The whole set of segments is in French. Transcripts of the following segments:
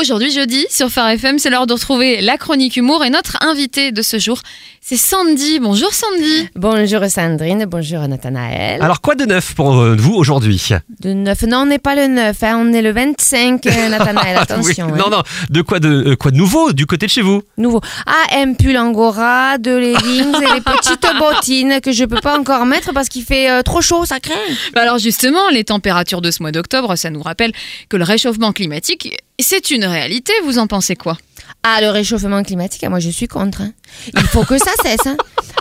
Aujourd'hui jeudi sur Phare FM, c'est l'heure de retrouver la chronique humour et notre invité de ce jour, c'est Sandy. Bonjour Sandy. Bonjour Sandrine, bonjour Nathanaël. Alors quoi de neuf pour euh, vous aujourd'hui? De 9, non on n'est pas le 9, hein, on est le 25 euh, Nathanaël, attention. Oui, hein. Non, non, de quoi de, euh, quoi de nouveau du côté de chez vous? Nouveau. Ah, un pull angora, de leggings et les petites bottines que je peux pas encore mettre parce qu'il fait euh, trop chaud, ça craint. Bah alors justement, les températures de ce mois d'octobre, ça nous rappelle que le réchauffement climatique, c'est une réalité. Vous en pensez quoi? Ah, le réchauffement climatique, ah, moi je suis contre. hein. Il faut que ça cesse. Hein.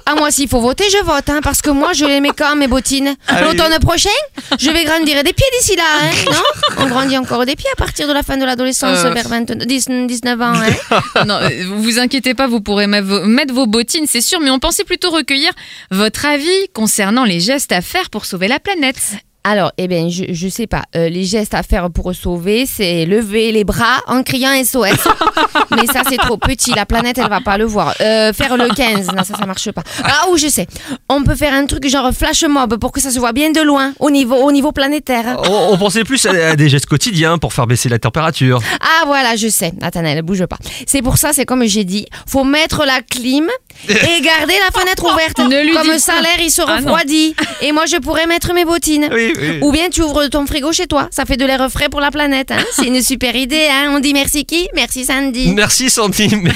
Ah, moi s'il faut voter, je vote, hein, parce que moi je les mets quand mes bottines. Ah. L'automne prochain, je vais grandir des pieds d'ici là, hein, non? On grandit encore des pieds à partir de la fin de l'adolescence Euh. vers 20 10 19 ans. Hein. Non, euh, vous vous inquiétez pas, vous pourrez mettre vos, mettre vos bottines, c'est sûr, mais on pensait plutôt recueillir votre avis concernant les gestes à faire pour sauver la planète. Alors, eh bien, je, je sais pas. Euh, les gestes à faire pour sauver, c'est lever les bras en criant SOS. Mais ça, c'est trop petit. La planète, elle va pas le voir. Euh, faire le 15, non, ça, ça marche pas. Ah, ou je sais. On peut faire un truc genre flash mob pour que ça se voit bien de loin, au niveau, au niveau planétaire. on, on pensait plus à, à des gestes quotidiens pour faire baisser la température. Ah, voilà, je sais. Nathanaël, bouge pas. C'est pour ça, c'est comme j'ai dit, faut mettre la clim et garder la fenêtre ouverte. Ne lui comme ça, l'air, il se Ah, refroidit. et moi, je pourrais mettre mes bottines. Oui, oui. Ou bien tu ouvres ton frigo chez toi, ça fait de l'air frais pour la planète. Hein c'est une super idée. Hein On dit merci qui? Merci Sandy. Merci. Mais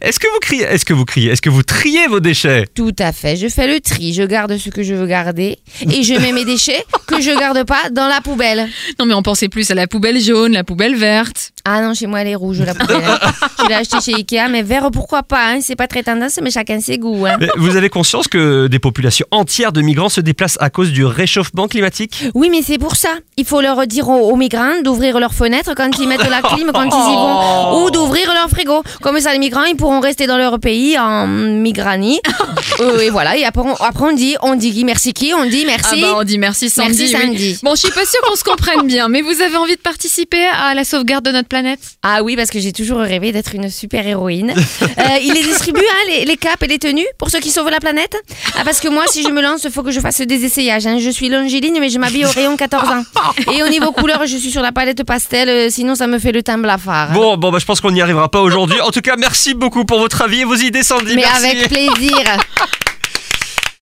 est-ce que vous criez Est-ce que vous criez Est-ce que vous triez vos déchets? Tout à fait. Je fais le tri. Je garde ce que je veux garder et je mets mes déchets que je garde pas dans la poubelle. Non, mais on pensait plus à la poubelle jaune, la poubelle verte. Ah non, chez moi elle est rouge la poubelle. hein. Je l'ai acheté chez Ikea, mais vert pourquoi pas hein C'est pas très tendance, mais chacun ses goûts. Hein. Mais Vous avez conscience que des populations entières de migrants se déplacent à cause du réchauffement climatique? Oui, mais c'est pour ça. Il faut leur dire aux, aux migrants d'ouvrir leurs fenêtres quand ils mettent la clim, quand ils y vont, ou d'ouvrir leur frigo. Comme ça, les migrants, ils pourront rester dans leur pays en migranie. Euh, et voilà. Et après, on, après, on dit, on dit merci qui? On dit merci. Ah bah on dit merci Sandy. Merci, oui. Sandy. Bon, je suis pas sûre qu'on se comprenne bien, mais vous avez envie de participer à la sauvegarde de notre planète? Ah oui, parce que j'ai toujours rêvé d'être une super héroïne. Euh, il les distribue, hein, les, les capes et les tenues, pour ceux qui sauvent la planète? Ah, parce que moi, si je me lance, il faut que je fasse des essayages. hein. Je suis longiligne, mais je m'habille au rayon 14 ans. Et au niveau couleur, je suis sur la palette pastel, euh, sinon ça me fait le teint blafard. hein. Bon, bon, bah, je pense qu'on n'y arrivera pas aujourd'hui. En tout cas, merci beaucoup pour votre avis et vos idées, Sandy. mais Merci. avec plaisir.